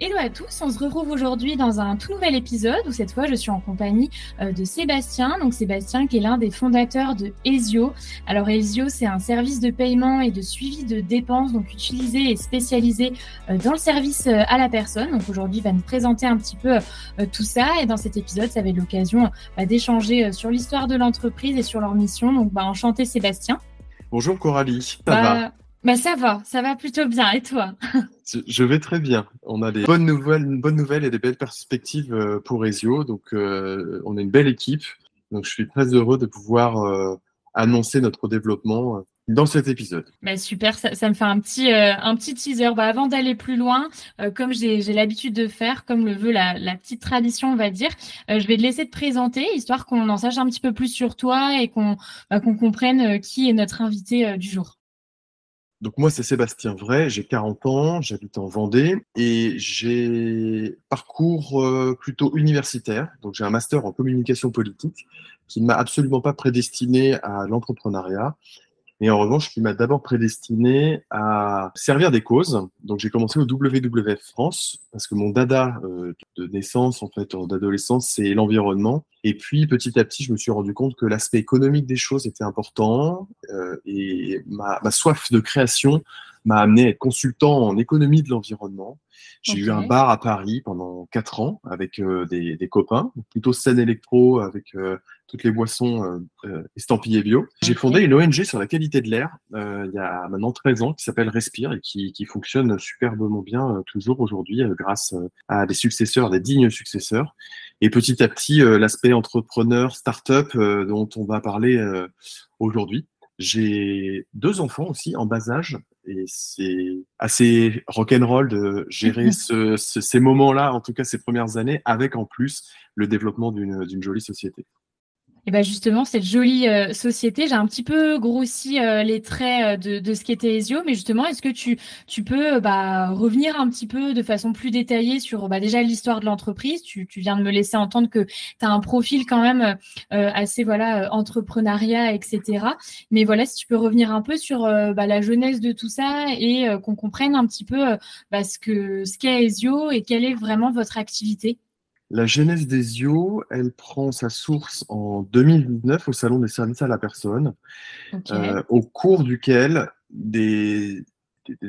Hello à tous, on se retrouve aujourd'hui dans un tout nouvel épisode où cette fois je suis en compagnie euh, de Sébastien. Donc Sébastien qui est l'un des fondateurs de Ezio. Alors Ezio c'est un service de paiement et de suivi de dépenses donc utilisé et spécialisé euh, dans le service euh, à la personne. Donc aujourd'hui il va nous présenter un petit peu tout ça et dans cet épisode ça va être l'occasion bah, d'échanger sur l'histoire de l'entreprise et sur leur mission. Donc bah, enchanté Sébastien. Bonjour Coralie, ça bah, va? bah ça va, ça va plutôt bien. Et toi? Je vais très bien. On a des bonnes nouvelles, et des belles perspectives euh, pour Ezio. Donc, euh, on a une belle équipe. Donc, je suis très heureux de pouvoir euh, annoncer notre développement dans cet épisode. Bah super, ça, me fait un petit, teaser. Bah avant d'aller plus loin, comme j'ai l'habitude de faire, comme le veut la, petite tradition, on va dire, je vais te laisser te présenter, histoire qu'on en sache un petit peu plus sur toi et qu'on bah, qu'on comprenne qui est notre invité du jour. Donc moi, c'est Sébastien Vrai, j'ai 40 ans, j'habite en Vendée et j'ai parcours euh, plutôt universitaire. Donc j'ai un master en communication politique qui ne m'a absolument pas prédestiné à l'entrepreneuriat mais en revanche qui m'a d'abord prédestiné à servir des causes. Donc j'ai commencé au WWF France parce que mon dada euh, de naissance, en fait, d'adolescence, c'est l'environnement. Et puis petit à petit, je me suis rendu compte que l'aspect économique des choses était important euh, et ma, ma soif de création m'a amené à être consultant en économie de l'environnement. J'ai eu un bar à Paris pendant quatre ans avec euh, des, des, copains, plutôt scène électro avec euh, toutes les boissons euh, estampillées bio. J'ai fondé une ONG sur la qualité de l'air il y a maintenant 13 ans qui s'appelle Respire et qui, qui fonctionne superbement bien toujours aujourd'hui grâce à des successeurs, des dignes successeurs. Et petit à petit, l'aspect entrepreneur, start-up dont on va parler aujourd'hui. J'ai deux enfants aussi en bas âge et c'est assez rock'n'roll de gérer ce, ces moments-là, en tout cas ces premières années, avec en plus le développement d'une jolie société. Et ben justement, cette jolie euh, société, j'ai un petit peu grossi euh, les traits euh, de, de ce qu'était Ezio, mais justement, est-ce que tu, tu peux bah, revenir un petit peu de façon plus détaillée sur bah, déjà l'histoire de l'entreprise? Tu, tu, viens de me laisser entendre que tu as un profil quand même assez voilà entrepreneuriat, etc. Mais voilà, si tu peux revenir un peu sur bah, la jeunesse de tout ça et qu'on comprenne un petit peu bah, ce qu'est ce qu'est Ezio et quelle est vraiment votre activité. La genèse des IO, elle prend sa source en 2019 au Salon des services à la personne, euh, au cours duquel des,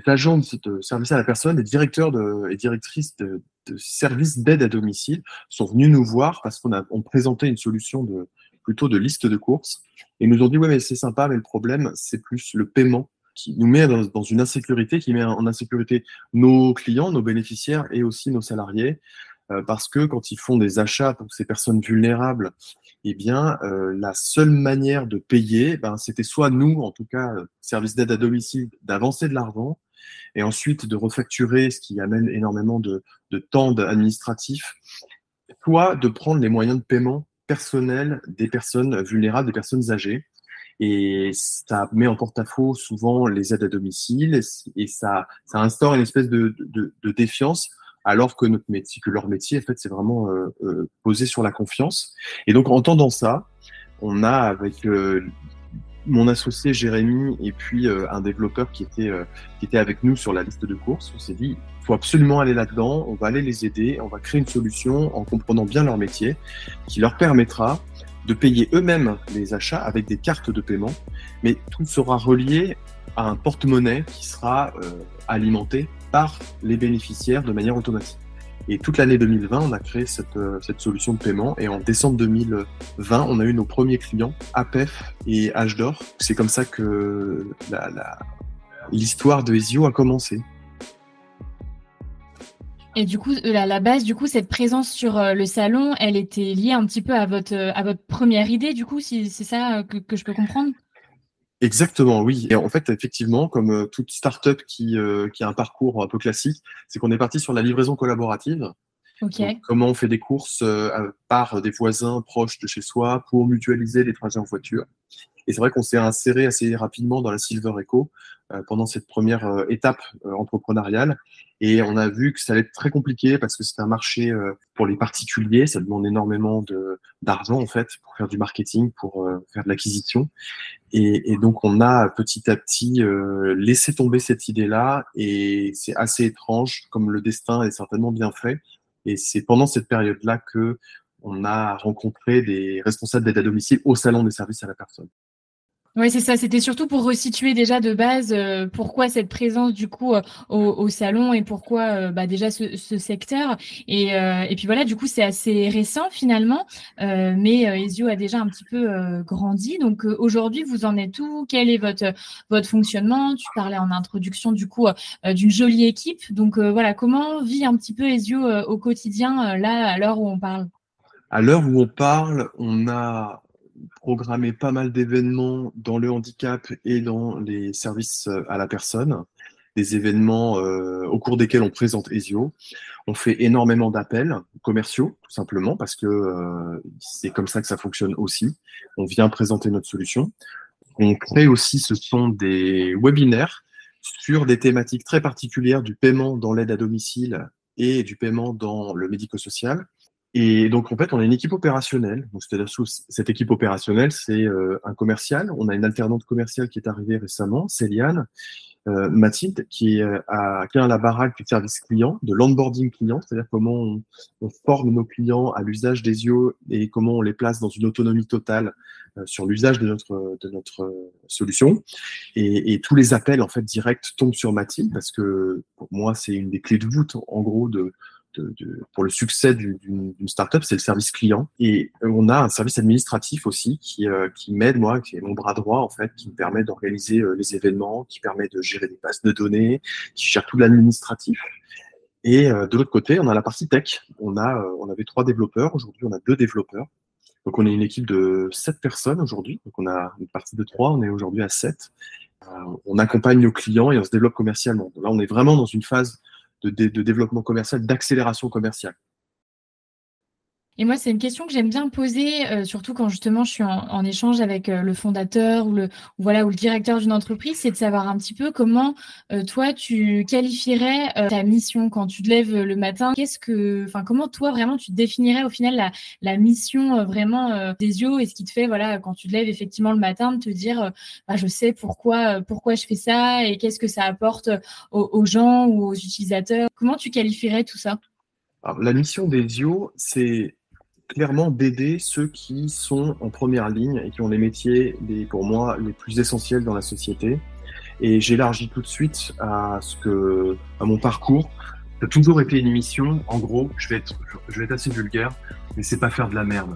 agents de services à la personne, des directeurs et directrices de, services d'aide à domicile sont venus nous voir parce qu'on a on présentait une solution de, plutôt de liste de courses et nous ont dit ouais mais c'est sympa mais le problème c'est plus le paiement qui nous met dans, une insécurité, qui met en insécurité nos clients, nos bénéficiaires et aussi nos salariés. Euh, parce que quand ils font des achats pour ces personnes vulnérables, eh bien, euh, la seule manière de payer, ben, c'était soit nous, en tout cas, euh, service d'aide à domicile, d'avancer de l'argent, et ensuite de refacturer, ce qui amène énormément de, temps administratif, soit de prendre les moyens de paiement personnels des personnes vulnérables, des personnes âgées. Et ça met en porte-à-faux souvent les aides à domicile et, ça, instaure une espèce de défiance alors que notre métier, que leur métier, en fait, c'est vraiment euh, euh, posé sur la confiance. Et donc, en entendant ça, on a avec euh, mon associé Jérémy et puis un développeur qui était qui était avec nous sur la liste de courses, on s'est dit, faut absolument aller là-dedans, on va aller les aider, on va créer une solution en comprenant bien leur métier, qui leur permettra de payer eux-mêmes les achats avec des cartes de paiement, mais tout sera relié à un porte-monnaie qui sera alimenté par les bénéficiaires de manière automatique. Et toute l'année 2020, on a créé cette, euh, cette, solution de paiement. Et en décembre 2020, on a eu nos premiers clients, APEF et H. C'est comme ça que l'histoire de Ezio a commencé. Et du coup, à la base, du coup, cette présence sur le salon, elle était liée un petit peu à votre, à votre première idée, du coup, si c'est ça que, je peux comprendre? Exactement, oui. Et en fait, effectivement, comme toute startup qui, qui a un parcours un peu classique, c'est qu'on est parti sur la livraison collaborative comment on fait des courses euh, par des voisins proches de chez soi pour mutualiser les trajets en voiture. Et c'est vrai qu'on s'est inséré assez rapidement dans la Silver Eco euh, pendant cette première euh, étape entrepreneuriale. Et on a vu que ça allait être très compliqué parce que c'est un marché pour les particuliers, ça demande énormément d'argent en fait pour faire du marketing, pour faire de l'acquisition. Et, et, donc on a petit à petit laissé tomber cette idée-là et c'est assez étrange comme le destin est certainement bien fait. Et c'est pendant cette période-là que on a rencontré des responsables d'aide à domicile au salon des services à la personne. Oui, c'est ça. C'était surtout pour resituer déjà de base euh, pourquoi cette présence du coup euh, au, salon et pourquoi euh, bah, déjà ce, secteur. Et, et, puis voilà, du coup, c'est assez récent finalement, mais Ezio a déjà un petit peu grandi. Donc aujourd'hui, vous en êtes où? Quel est votre votre fonctionnement? Tu parlais en introduction du coup d'une jolie équipe. Donc voilà, comment vit un petit peu Ezio au quotidien là à l'heure où on parle? À l'heure où on parle, on a programmer pas mal d'événements dans le handicap et dans les services euh, à la personne, des événements euh, au cours desquels on présente ESIO. On fait énormément d'appels commerciaux, tout simplement, parce que euh, c'est comme ça que ça fonctionne aussi. On vient présenter notre solution. On crée aussi, ce sont des webinaires sur des thématiques très particulières du paiement dans l'aide à domicile et du paiement dans le médico-social. Et donc, en fait, on a une équipe opérationnelle. C'est-à-dire cette équipe opérationnelle, c'est euh, un commercial. On a une alternante commerciale qui est arrivée récemment, Céliane, euh, Mathilde, qui, euh, a, qui a la baraque du service client, de l'onboarding client, c'est-à-dire comment on, on, forme nos clients à l'usage des yeux et comment on les place dans une autonomie totale euh, sur l'usage de notre, de notre solution. Et, et, tous les appels, en fait, directs tombent sur Mathilde parce que pour moi, c'est une des clés de voûte, en gros, de, pour le succès d'une startup, c'est le service client. Et on a un service administratif aussi qui, euh, m'aide, moi, qui est mon bras droit, en fait, qui me permet d'organiser euh, les événements, qui permet de gérer des bases de données, qui gère tout l'administratif. Et euh, de l'autre côté, on a la partie tech. On avait trois développeurs. Aujourd'hui, on a deux développeurs. Donc, on est une équipe de sept personnes aujourd'hui. Donc, on a une partie de trois. On est aujourd'hui à sept. on accompagne nos clients et on se développe commercialement. là, on est vraiment dans une phase de, développement commercial, d'accélération commerciale. Et moi, c'est une question que j'aime bien poser, euh, surtout quand justement je suis en, échange avec euh, le fondateur ou le voilà ou le directeur d'une entreprise, c'est de savoir un petit peu comment euh, toi tu qualifierais ta mission quand tu te lèves le matin. Qu'est-ce que, enfin, comment toi vraiment tu définirais au final la, mission vraiment des yeux et ce qui te fait voilà quand tu te lèves effectivement le matin de te dire bah, je sais pourquoi pourquoi je fais ça et qu'est-ce que ça apporte aux, aux gens ou aux utilisateurs. Comment tu qualifierais tout ça? Alors, La mission des yeux, c'est clairement d'aider ceux qui sont en première ligne et qui ont les métiers, pour moi, les plus essentiels dans la société. Et j'élargis tout de suite à ce que, à mon parcours. Ça a toujours été une mission. En gros, je vais être, je vais être assez vulgaire, mais c'est pas faire de la merde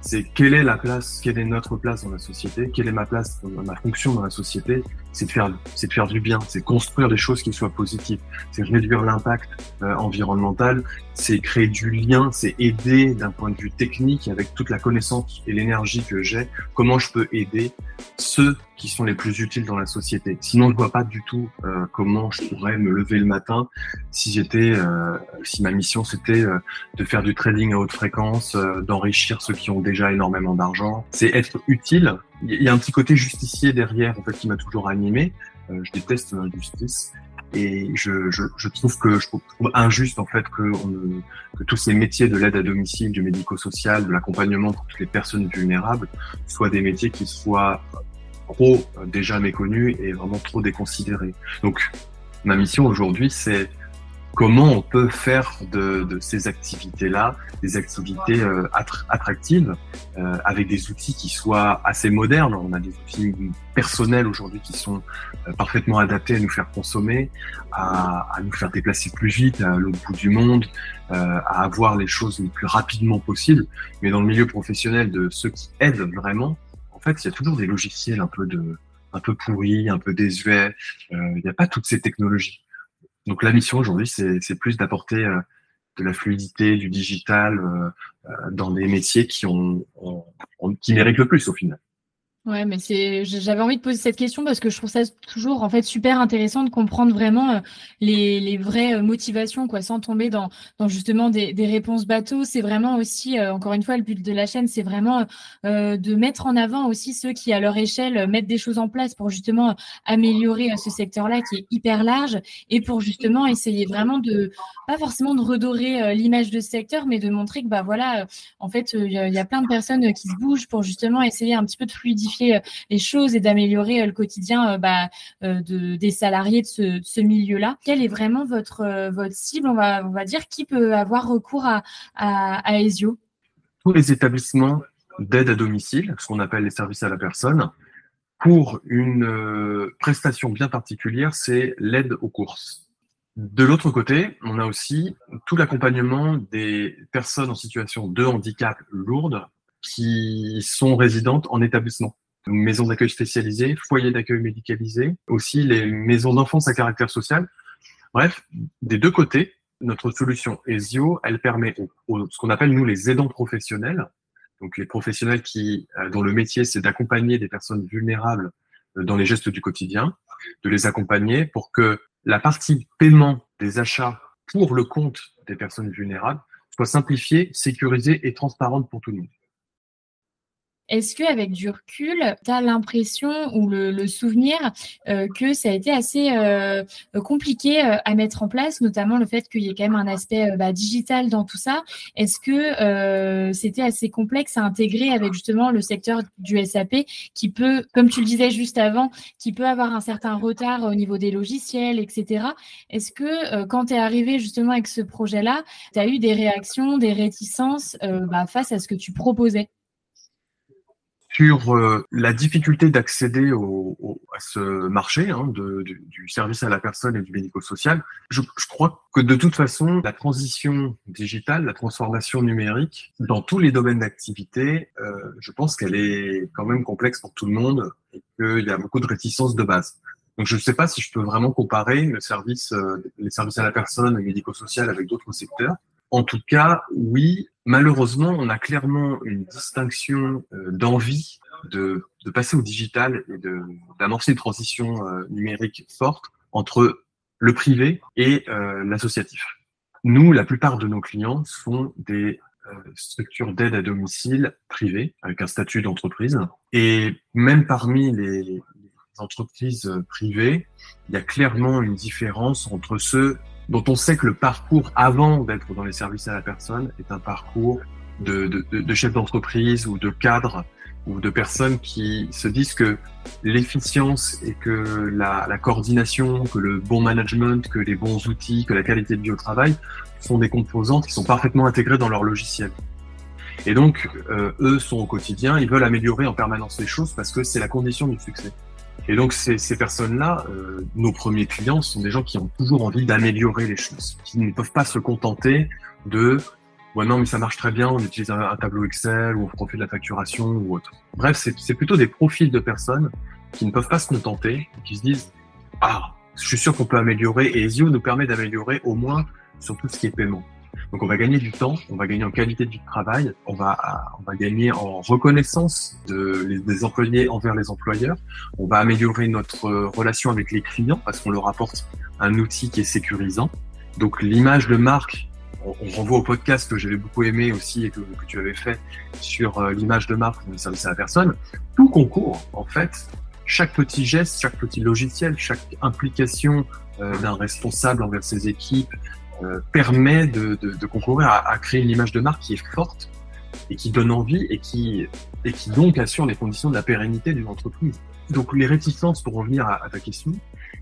c'est quelle est la place, quelle est notre place dans la société, quelle est ma place, ma fonction dans la société, c'est de faire, c'est de faire du bien, c'est construire des choses qui soient positives, c'est réduire l'impact euh, environnemental, c'est créer du lien, c'est aider d'un point de vue technique avec toute la connaissance et l'énergie que j'ai, comment je peux aider ceux qui sont les plus utiles dans la société? Sinon, je vois pas du tout euh, comment je pourrais me lever le matin si j'étais, euh, si ma mission c'était de faire du trading à haute fréquence, d'enrichir ceux qui ont déjà énormément d'argent. C'est être utile. Il y a un petit côté justicier derrière, en fait, qui m'a toujours animé. je déteste l'injustice. Et je, je, je, trouve que je trouve injuste en fait que, on, que tous ces métiers de l'aide à domicile, du médico-social, de l'accompagnement pour toutes les personnes vulnérables soient des métiers qui soient trop euh, déjà méconnu et vraiment trop déconsidéré. Donc, ma mission aujourd'hui, c'est comment on peut faire de, de ces activités-là des activités euh, attractives euh, avec des outils qui soient assez modernes. On a des outils personnels aujourd'hui qui sont euh, parfaitement adaptés à nous faire consommer, à, à, nous faire déplacer plus vite à l'autre bout du monde, à avoir les choses le plus rapidement possible. Mais dans le milieu professionnel de ceux qui aident vraiment, en fait, il y a toujours des logiciels un peu de, un peu pourri, un peu désuet. Il n'y a pas toutes ces technologies. Donc la mission aujourd'hui, c'est plus d'apporter de la fluidité, du digital dans des métiers qui, ont, qui méritent le plus au final. Ouais, mais c'est, j'avais envie de poser cette question parce que je trouve ça toujours en fait super intéressant de comprendre vraiment euh, les, les vraies euh, motivations, quoi, sans tomber dans, dans justement des, des réponses bateaux. C'est vraiment aussi, euh, encore une fois, le but de la chaîne, c'est vraiment de mettre en avant aussi ceux qui, à leur échelle, mettent des choses en place pour justement améliorer ce secteur-là qui est hyper large et pour justement essayer vraiment de, pas forcément de redorer l'image de ce secteur, mais de montrer que bah voilà, en fait, il y, a plein de personnes qui se bougent pour justement essayer un petit peu de fluidifier euh, les choses et d'améliorer euh, le quotidien euh, bah, de, des salariés de ce, milieu-là. Quelle est vraiment votre, votre cible? On va, on va dire qui peut avoir recours à, à, ESIO? Tous les établissements d'aide à domicile, ce qu'on appelle les services à la personne, pour une prestation bien particulière, c'est l'aide aux courses. De l'autre côté, on a aussi tout l'accompagnement des personnes en situation de handicap lourde qui sont résidentes en établissement. Maisons d'accueil spécialisées, foyers d'accueil médicalisés, aussi les maisons d'enfance à caractère social. Bref, des deux côtés, notre solution ESIO, elle permet aux, ce qu'on appelle nous les aidants professionnels, donc les professionnels qui, euh, dont le métier c'est d'accompagner des personnes vulnérables euh, dans les gestes du quotidien, de les accompagner pour que la partie paiement des achats pour le compte des personnes vulnérables soit simplifiée, sécurisée et transparente pour tout le monde. Est-ce qu'avec du recul, tu as l'impression ou le, souvenir euh, que ça a été assez euh, compliqué euh, à mettre en place, notamment le fait qu'il y ait quand même un aspect bah, digital dans tout ça? Est-ce que c'était assez complexe à intégrer avec justement le secteur du SAP qui peut, comme tu le disais juste avant, qui peut avoir un certain retard au niveau des logiciels, etc. Est-ce que quand tu es arrivé justement avec ce projet-là, tu as eu des réactions, des réticences bah, face à ce que tu proposais? Sur euh, la difficulté d'accéder au, à ce marché hein, de, du, du, service à la personne et du médico-social, je, je, crois que de toute façon, la transition digitale, la transformation numérique, dans tous les domaines d'activité, euh, je pense qu'elle est quand même complexe pour tout le monde et qu'il y a beaucoup de réticences de base. Donc je ne sais pas si je peux vraiment comparer le service, euh, les services à la personne et médico-social avec d'autres secteurs. En tout cas, oui, malheureusement, on a clairement une distinction euh, d'envie de, passer au digital et d'amorcer une transition euh, numérique forte entre le privé et euh, l'associatif. Nous, la plupart de nos clients sont des structures d'aide à domicile privées avec un statut d'entreprise. Et même parmi les entreprises privées, il y a clairement une différence entre ceux dont on sait que le parcours avant d'être dans les services à la personne est un parcours de, de, chef d'entreprise ou de cadre ou de personnes qui se disent que l'efficience et que la, la, coordination, que le bon management, que les bons outils, que la qualité de vie au travail sont des composantes qui sont parfaitement intégrées dans leur logiciel. Et donc, euh, eux sont au quotidien, ils veulent améliorer en permanence les choses parce que c'est la condition du succès. Et donc ces, ces personnes-là, euh, nos premiers clients, sont des gens qui ont toujours envie d'améliorer les choses, qui ne peuvent pas se contenter de ouais non mais ça marche très bien, on utilise un, tableau Excel ou on fait de la facturation ou autre. Bref, c'est plutôt des profils de personnes qui ne peuvent pas se contenter, qui se disent ah je suis sûr qu'on peut améliorer et Ezio nous permet d'améliorer au moins sur tout ce qui est paiement. Donc on va gagner du temps, on va gagner en qualité de vie de travail, on va, on va gagner en reconnaissance de, des employés envers les employeurs, on va améliorer notre relation avec les clients parce qu'on leur apporte un outil qui est sécurisant. Donc l'image de marque, on, renvoie au podcast que j'avais beaucoup aimé aussi et que, que tu avais fait sur euh, l'image de marque le service à la personne. Tout concourt en fait chaque petit geste, chaque petit logiciel, chaque implication euh, d'un responsable envers ses équipes, permet de, de, de concourir à, à, créer une image de marque qui est forte et qui donne envie et qui, et qui donc assure les conditions de la pérennité d'une entreprise. Donc les réticences, pour revenir à, à ta question,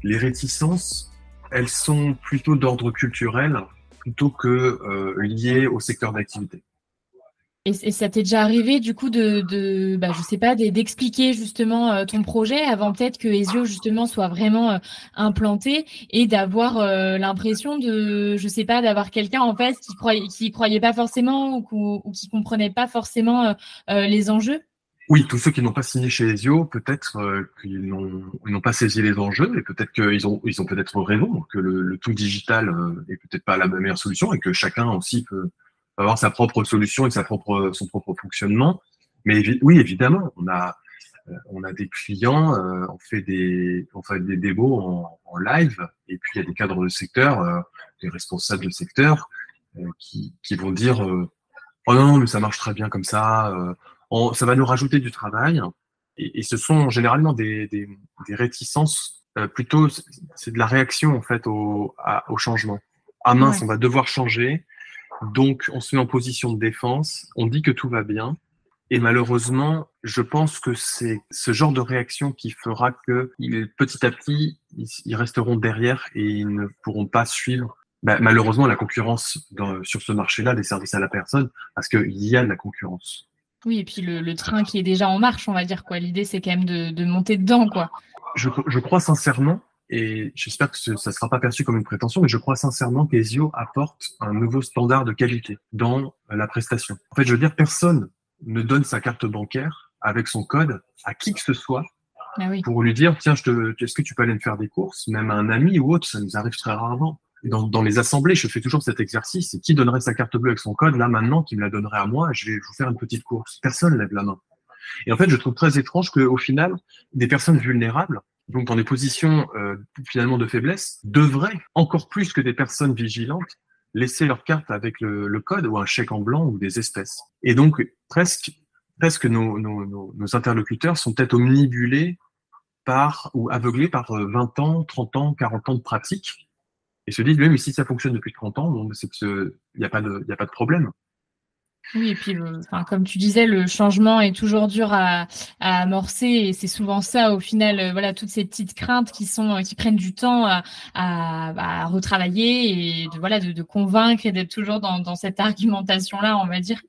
les réticences, elles sont plutôt d'ordre culturel plutôt que euh, liées au secteur d'activité. Et, ça t'est déjà arrivé du coup de, bah, je sais pas, d'expliquer justement euh, ton projet avant peut-être que Ezio justement soit vraiment euh, implanté et d'avoir euh, l'impression de, je sais pas, d'avoir quelqu'un en face qui croyait, qui croyait pas forcément ou, ou, qui comprenait pas forcément les enjeux? oui, tous ceux qui n'ont pas signé chez Ezio, peut-être qu'ils n'ont pas saisi les enjeux et peut-être qu'ils ont, ils ont peut-être raison, que le, tout digital euh, est peut-être pas la meilleure solution et que chacun aussi peut avoir sa propre solution et sa propre, son propre fonctionnement. Mais oui, évidemment, on a, euh, on a des clients, on fait des, on fait des démos en, en, live et puis il y a des cadres de secteur, des responsables de secteur qui, qui vont dire, oh non, mais ça marche très bien comme ça ça va nous rajouter du travail. Et, ce sont généralement des, réticences, euh, plutôt c'est de la réaction en fait au, changement. Ah mince, on va devoir changer, donc on se met en position de défense, on dit que tout va bien, et malheureusement, je pense que c'est ce genre de réaction qui fera que petit à petit, ils, resteront derrière et ils ne pourront pas suivre bah, malheureusement la concurrence sur ce marché-là des services à la personne, parce qu'il y a de la concurrence. Oui, et puis le, train qui est déjà en marche, on va dire quoi. L'idée, c'est quand même de, monter dedans, quoi. Je, crois sincèrement, et j'espère que ça ne sera pas perçu comme une prétention, mais je crois sincèrement qu'Ezio apporte un nouveau standard de qualité dans la prestation. En fait, je veux dire, personne ne donne sa carte bancaire avec son code à qui que ce soit ah pour lui dire tiens, est-ce que tu peux aller me faire des courses, même à un ami ou autre, ça nous arrive très rarement dans, les assemblées, je fais toujours cet exercice. Et qui donnerait sa carte bleue avec son code là maintenant, qui me la donnerait à moi Je vais vous faire une petite course. Personne lève la main. Et en fait, je trouve très étrange qu'au final, des personnes vulnérables, donc dans des positions euh, finalement de faiblesse, devraient encore plus que des personnes vigilantes laisser leur carte avec le, code ou un chèque en blanc ou des espèces. Et donc presque, presque nos, nos, nos interlocuteurs sont peut-être omnibulés par ou aveuglés par 20 euh, ans, 30 ans, 40 ans de pratique et se disent, mais si ça fonctionne depuis 30 ans, c'est qu'il n'y a, a pas de problème. Oui, et puis, comme tu disais, le changement est toujours dur à, amorcer et c'est souvent ça, au final, euh, voilà, toutes ces petites craintes qui sont, qui prennent du temps à, retravailler et de, voilà, de, convaincre et d'être toujours dans, cette argumentation-là, on va dire.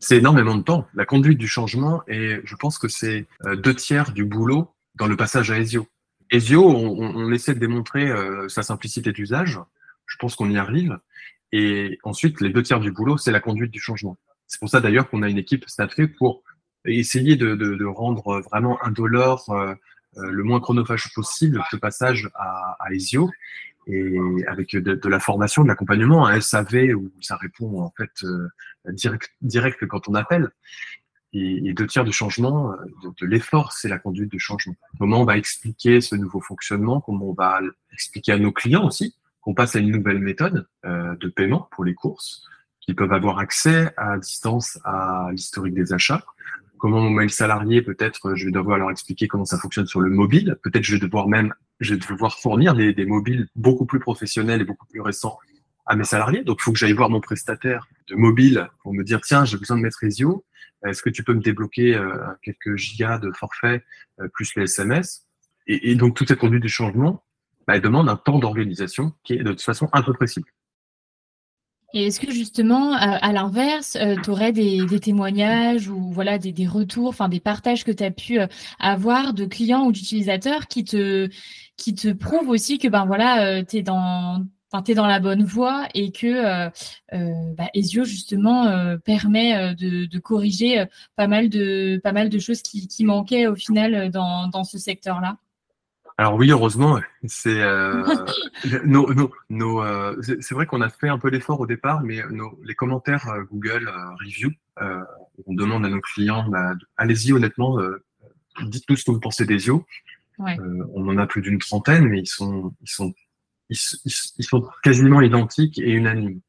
C'est énormément de temps. La conduite du changement et je pense que c'est euh, deux tiers du boulot dans le passage à ESIO. Ezio, on, essaie de démontrer euh, sa simplicité d'usage. Je pense qu'on y arrive. Et ensuite, les deux tiers du boulot, c'est la conduite du changement. C'est pour ça d'ailleurs qu'on a une équipe staffée pour essayer de, rendre vraiment indolore, euh, euh, le moins chronophage possible ce passage à, à Ezio et avec de, la formation, de l'accompagnement, un SAV où ça répond en fait direct, direct quand on appelle. Et, deux tiers du changement, euh, de, l'effort, c'est la conduite de changement. Comment on va expliquer ce nouveau fonctionnement, comment on va expliquer à nos clients aussi? Qu'on passe à une nouvelle méthode euh, de paiement pour les courses, qui peuvent avoir accès à distance à l'historique des achats. Comment mon mail salarié, peut-être, je vais devoir leur expliquer comment ça fonctionne sur le mobile. Peut-être je vais devoir même, je vais devoir fournir des, mobiles beaucoup plus professionnels et beaucoup plus récents à mes salariés. Donc, il faut que j'aille voir mon prestataire de mobile pour me dire, tiens, j'ai besoin de mettre Ezio. Est-ce que tu peux me débloquer euh, quelques gigas de forfait euh, plus les SMS et, donc, toute cette conduite du changement, bah, elle demande un temps d'organisation qui est de toute façon impossible. Et est-ce que justement, à, l'inverse, euh, tu aurais des, témoignages ou voilà des, retours, enfin des partages que tu as pu avoir de clients ou d'utilisateurs qui te qui te prouvent aussi que ben voilà, tu es dans dans la bonne voie et que euh, euh bah, Ezio justement euh, permet euh, de, corriger pas mal de pas mal de choses qui, manquaient au final dans, ce secteur-là? Alors oui, heureusement, c'est c'est vrai qu'on a fait un peu l'effort au départ, mais les commentaires Google Review, on demande à nos clients, bah, allez-y honnêtement, dites-nous ce que vous pensez d'Ezio. on en a plus d'une trentaine, mais ils sont, ils sont ils, sont quasiment identiques et unanimes.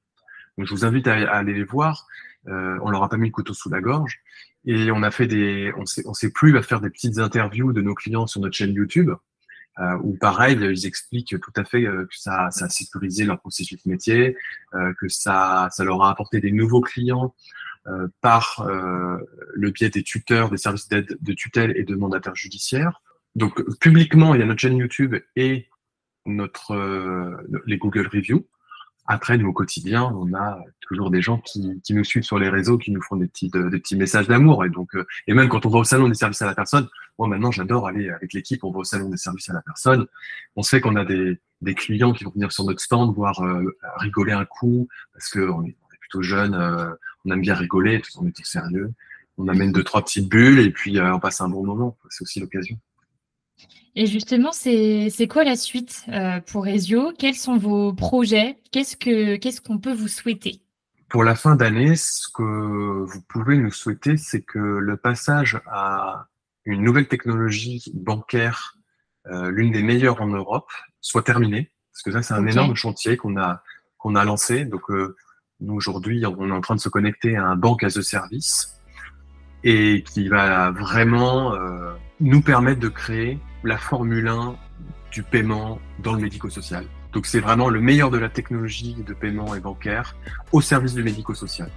Donc, je vous invite à, aller les voir. Euh, on leur a pas mis le couteau sous la gorge. Et on a fait des, on sait, on sait plus à faire des petites interviews de nos clients sur notre chaîne YouTube, euh, où pareil, ils expliquent tout à fait euh, que ça, ça a sécurisé leur processus métier, euh, que ça, ça leur a apporté des nouveaux clients euh, par le biais des tuteurs, des services d'aide de tutelle et de mandataires judiciaires. Donc publiquement, il y a notre chaîne YouTube et notre, les Google Reviews. Après, nous, au quotidien, on a toujours des gens qui, qui nous suivent sur les réseaux, qui nous font des petits, des petits messages d'amour. Et donc, euh, et même quand on va au salon des services à la personne, moi maintenant, j'adore aller avec l'équipe. On va au salon des services à la personne. On sait qu'on a des, des clients qui vont venir sur notre stand, voir euh, rigoler un coup, parce que on est, plutôt jeune, on aime bien rigoler, on est tout sérieux. on amène deux, trois petites bulles et puis on passe un bon moment. C'est aussi l'occasion. Et justement, c'est quoi la suite pour Ezio? Quels sont vos projets? Qu'est-ce qu'on peut vous souhaiter? Pour la fin d'année, ce que vous pouvez nous souhaiter, c'est que le passage à une nouvelle technologie bancaire, euh, l'une des meilleures en Europe, soit terminé. Parce que ça, c'est un énorme chantier qu'on a, qu'on a lancé. Donc, euh, nous, aujourd'hui, on est en train de se connecter à un banque as a service et qui va vraiment euh, nous permettre de créer la Formule 1 du paiement dans le médico-social. Donc c'est vraiment le meilleur de la technologie de paiement et bancaire au service du médico-social.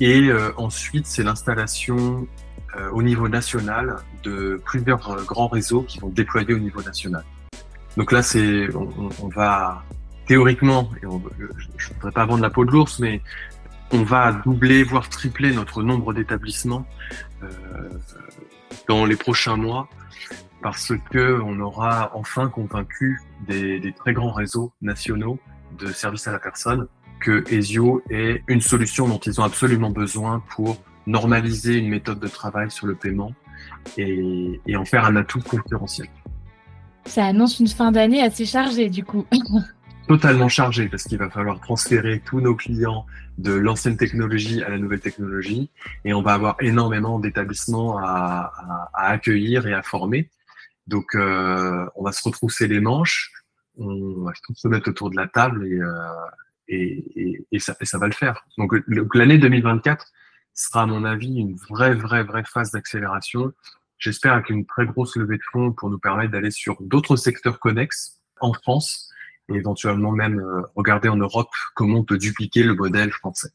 Et euh, ensuite, c'est l'installation euh, au niveau national de plusieurs euh, grands réseaux qui vont déployer au niveau national. Donc là, c'est on, va théoriquement, je ne voudrais pas vendre la peau de l'ours, mais on va doubler, voire tripler notre nombre d'établissements dans les prochains mois parce que on aura enfin convaincu des, très grands réseaux nationaux de services à la personne que Ezio est une solution dont ils ont absolument besoin pour normaliser une méthode de travail sur le paiement et, en faire un atout concurrentiel. Ça annonce une fin d'année assez chargée du coup. Totalement chargée parce qu'il va falloir transférer tous nos clients de l'ancienne technologie à la nouvelle technologie et on va avoir énormément d'établissements à, accueillir et à former. Donc, euh, on va se retrousser les manches, on va se mettre autour de la table et, euh, et, et, ça, ça, va le faire. Donc, l'année 2024 sera, à mon avis, une vraie, vraie, vraie phase d'accélération. J'espère avec une très grosse levée de fonds pour nous permettre d'aller sur d'autres secteurs connexes en France et éventuellement même euh, regarder en Europe comment on peut dupliquer le modèle français.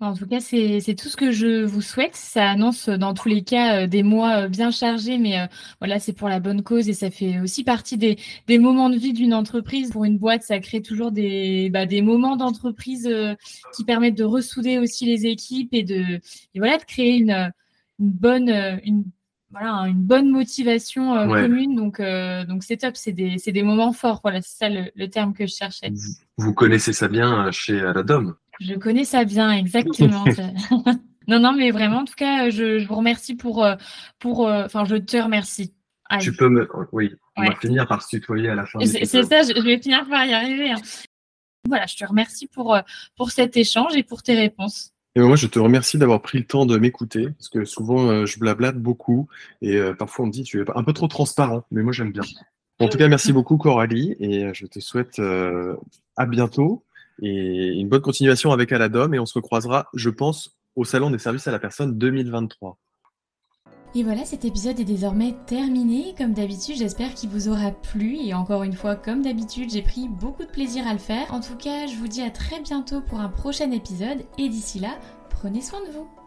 En tout cas, c'est tout ce que je vous souhaite. Ça annonce dans tous les cas euh, des mois euh, bien chargés, mais euh, voilà, c'est pour la bonne cause et ça fait aussi partie des, moments de vie d'une entreprise. Pour une boîte, ça crée toujours des, bah, moments d'entreprise qui permettent de ressouder aussi les équipes et de, voilà, de créer une, bonne, voilà, une bonne motivation commune. Donc, donc c'est top. C'est des, des moments forts. Voilà, c'est ça le, le, terme que je cherchais. Vous connaissez ça bien chez Aladom je connais ça bien, exactement. non, non, mais vraiment, en tout cas, je, vous remercie pour, euh, pour, euh, enfin, je te remercie. Tu peux me, oui, on va finir par se tutoyer à la fin. C'est ça, je, vais finir par y arriver. Hein. Voilà, je te remercie pour, euh, pour cet échange et pour tes réponses. Et moi, je te remercie d'avoir pris le temps de m'écouter, parce que souvent, je blablate beaucoup, et parfois on me dit tu es un peu trop transparent, mais moi j'aime bien. En tout cas, merci beaucoup Coralie, et je te souhaite à bientôt et une bonne continuation avec Aladom et on se recroisera, je pense, au Salon des services à la personne 2023. Et voilà, cet épisode est désormais terminé. Comme d'habitude, j'espère qu'il vous aura plu. Et encore une fois, comme d'habitude, j'ai pris beaucoup de plaisir à le faire. En tout cas, je vous dis à très bientôt pour un prochain épisode. Et d'ici là, prenez soin de vous.